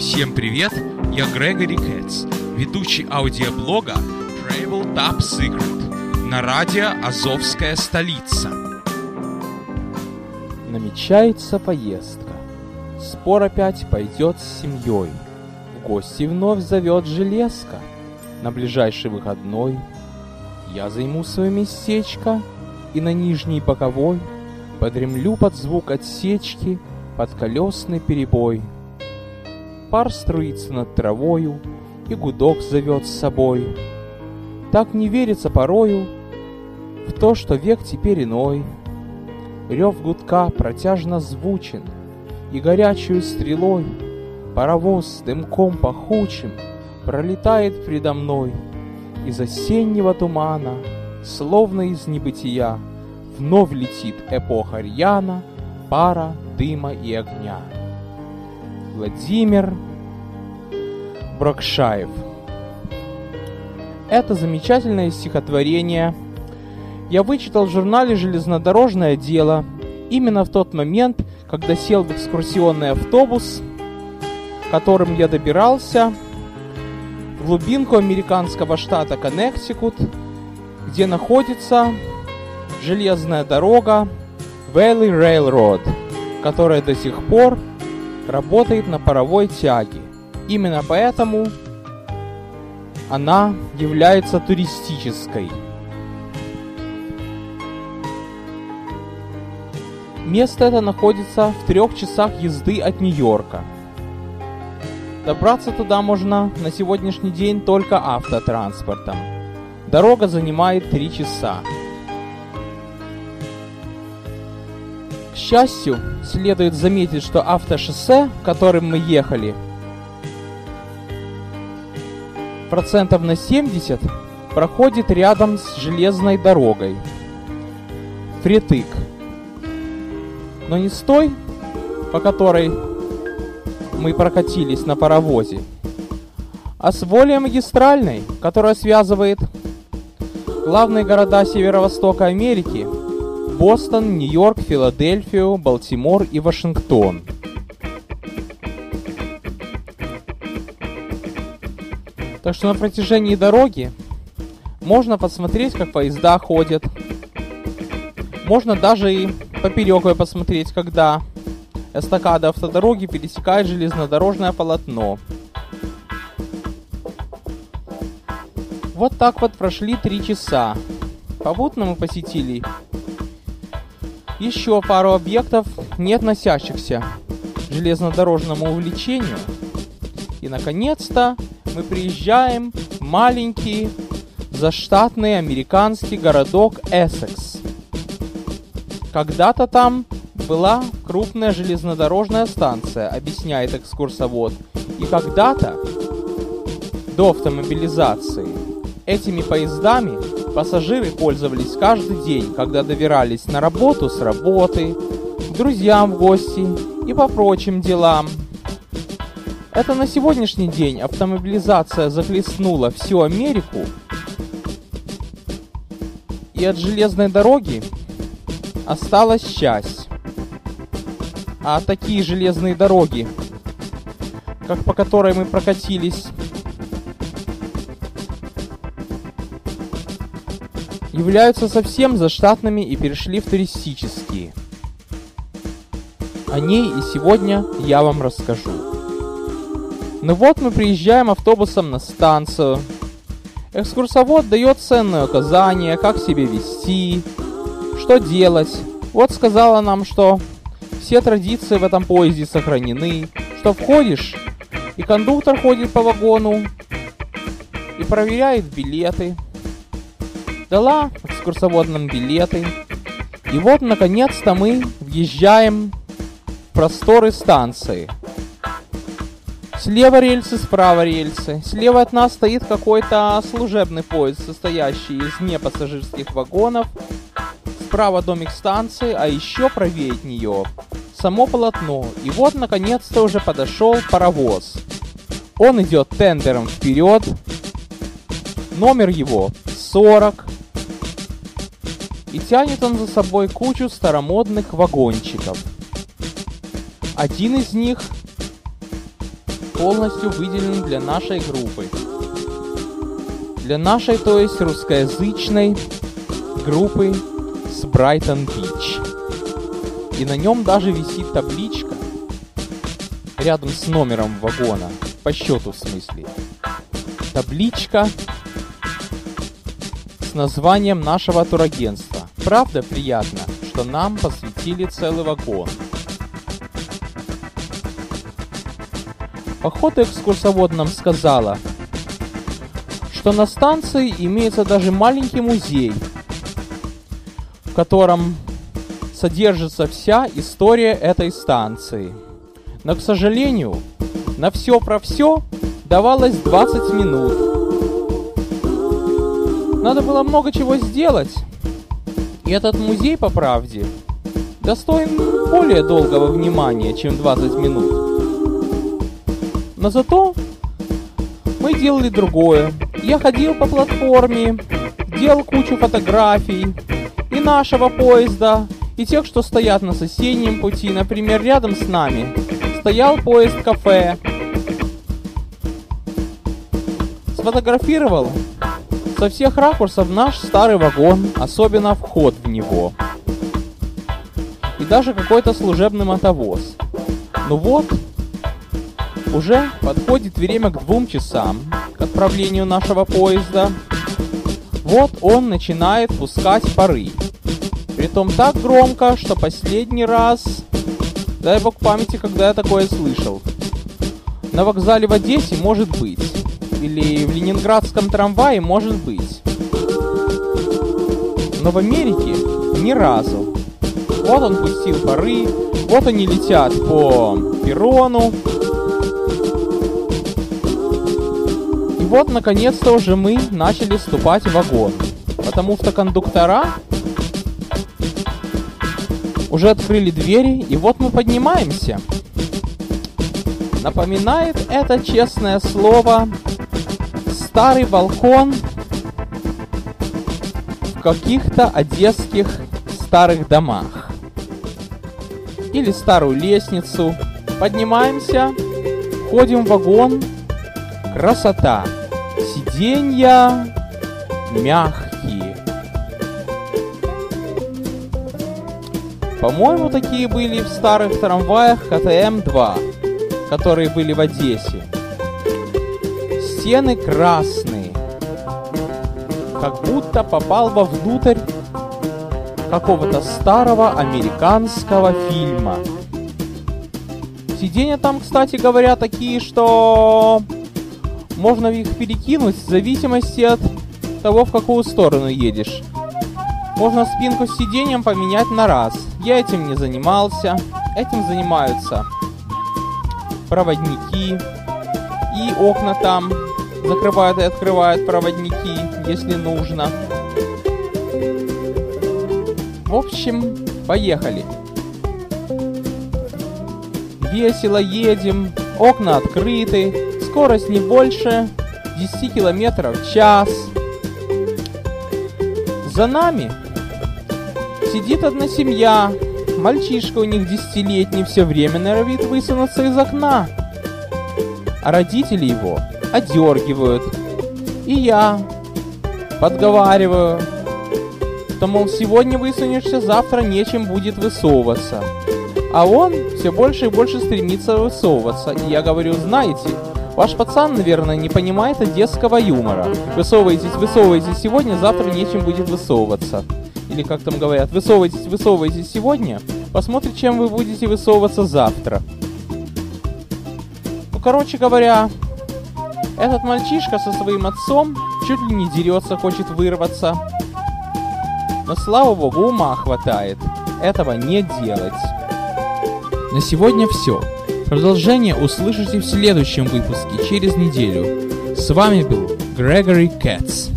Всем привет, я Грегори Кэтс, ведущий аудиоблога Travel Top Secret на радио «Азовская столица». Намечается поездка. Спор опять пойдет с семьей. В гости вновь зовет железка. На ближайший выходной я займу свое местечко и на нижней боковой подремлю под звук отсечки, под колесный перебой. Пар струится над травою, и гудок зовет с собой. Так не верится порою в то, что век теперь иной. Рев гудка протяжно звучен, и горячую стрелой паровоз с дымком пахучим пролетает предо мной из осеннего тумана, словно из небытия, вновь летит эпоха рьяна, пара, дыма и огня. Владимир Брокшаев. Это замечательное стихотворение я вычитал в журнале «Железнодорожное дело» именно в тот момент, когда сел в экскурсионный автобус, которым я добирался в глубинку американского штата Коннектикут, где находится железная дорога Valley Railroad, которая до сих пор работает на паровой тяге. Именно поэтому она является туристической. Место это находится в трех часах езды от Нью-Йорка. Добраться туда можно на сегодняшний день только автотранспортом. Дорога занимает три часа. Счастью, следует заметить, что автошоссе, которым мы ехали, процентов на 70 проходит рядом с железной дорогой. Фритык. Но не с той, по которой мы прокатились на паровозе, а с более магистральной, которая связывает главные города северо-востока Америки – Бостон, Нью-Йорк, Филадельфию, Балтимор и Вашингтон. Так что на протяжении дороги можно посмотреть, как поезда ходят. Можно даже и поперек посмотреть, когда эстакада автодороги пересекает железнодорожное полотно. Вот так вот прошли три часа. Попутно мы посетили еще пару объектов, не относящихся к железнодорожному увлечению. И, наконец-то, мы приезжаем в маленький заштатный американский городок Эссекс. Когда-то там была крупная железнодорожная станция, объясняет экскурсовод. И когда-то, до автомобилизации, этими поездами пассажиры пользовались каждый день, когда добирались на работу с работы, к друзьям в гости и по прочим делам. Это на сегодняшний день автомобилизация захлестнула всю Америку, и от железной дороги осталась часть. А такие железные дороги, как по которой мы прокатились, являются совсем заштатными и перешли в туристические. О ней и сегодня я вам расскажу. Ну вот мы приезжаем автобусом на станцию. Экскурсовод дает ценные указания, как себя вести, что делать. Вот сказала нам, что все традиции в этом поезде сохранены, что входишь, и кондуктор ходит по вагону и проверяет билеты. Дала экскурсоводным билеты. И вот, наконец-то, мы въезжаем в просторы станции. Слева рельсы, справа рельсы. Слева от нас стоит какой-то служебный поезд, состоящий из непассажирских вагонов. Справа домик станции, а еще правее от нее само полотно. И вот, наконец-то, уже подошел паровоз. Он идет тендером вперед. Номер его 40. И тянет он за собой кучу старомодных вагончиков. Один из них полностью выделен для нашей группы. Для нашей, то есть русскоязычной группы с Брайтон Бич. И на нем даже висит табличка рядом с номером вагона, по счету в смысле. Табличка с названием нашего турагентства. Правда приятно, что нам посвятили целый вагон. Походу экскурсовод нам сказала, что на станции имеется даже маленький музей, в котором содержится вся история этой станции. Но, к сожалению, на все про все давалось 20 минут. Надо было много чего сделать. И этот музей, по правде, достоин более долгого внимания, чем 20 минут. Но зато мы делали другое. Я ходил по платформе, делал кучу фотографий и нашего поезда, и тех, что стоят на соседнем пути. Например, рядом с нами стоял поезд-кафе. Сфотографировал со всех ракурсов наш старый вагон, особенно вход в него. И даже какой-то служебный мотовоз. Ну вот, уже подходит время к двум часам, к отправлению нашего поезда. Вот он начинает пускать пары. Притом так громко, что последний раз, дай бог памяти, когда я такое слышал. На вокзале в Одессе может быть или в ленинградском трамвае может быть. Но в Америке ни разу. Вот он пустил пары, вот они летят по перрону. И вот, наконец-то, уже мы начали вступать в вагон. Потому что кондуктора уже открыли двери, и вот мы поднимаемся. Напоминает это честное слово старый балкон в каких-то одесских старых домах. Или старую лестницу. Поднимаемся, входим в вагон. Красота. Сиденья мягкие. По-моему, такие были в старых трамваях КТМ-2, которые были в Одессе стены красные, как будто попал вовнутрь какого-то старого американского фильма. Сиденья там, кстати говоря, такие, что можно их перекинуть в зависимости от того, в какую сторону едешь. Можно спинку с сиденьем поменять на раз. Я этим не занимался. Этим занимаются проводники и окна там закрывают и открывают проводники, если нужно. В общем, поехали. Весело едем, окна открыты, скорость не больше 10 километров в час. За нами сидит одна семья. Мальчишка у них десятилетний все время норовит высунуться из окна. А родители его одергивают. И я подговариваю, что, мол, сегодня высунешься, завтра нечем будет высовываться. А он все больше и больше стремится высовываться. И я говорю, знаете, ваш пацан, наверное, не понимает одесского юмора. Высовываетесь, высовываетесь сегодня, завтра нечем будет высовываться. Или как там говорят, высовываетесь, высовываетесь сегодня, посмотрим, чем вы будете высовываться завтра. Ну, короче говоря, этот мальчишка со своим отцом чуть ли не дерется, хочет вырваться. Но слава богу, ума хватает этого не делать. На сегодня все. Продолжение услышите в следующем выпуске через неделю. С вами был Грегори Кэтс.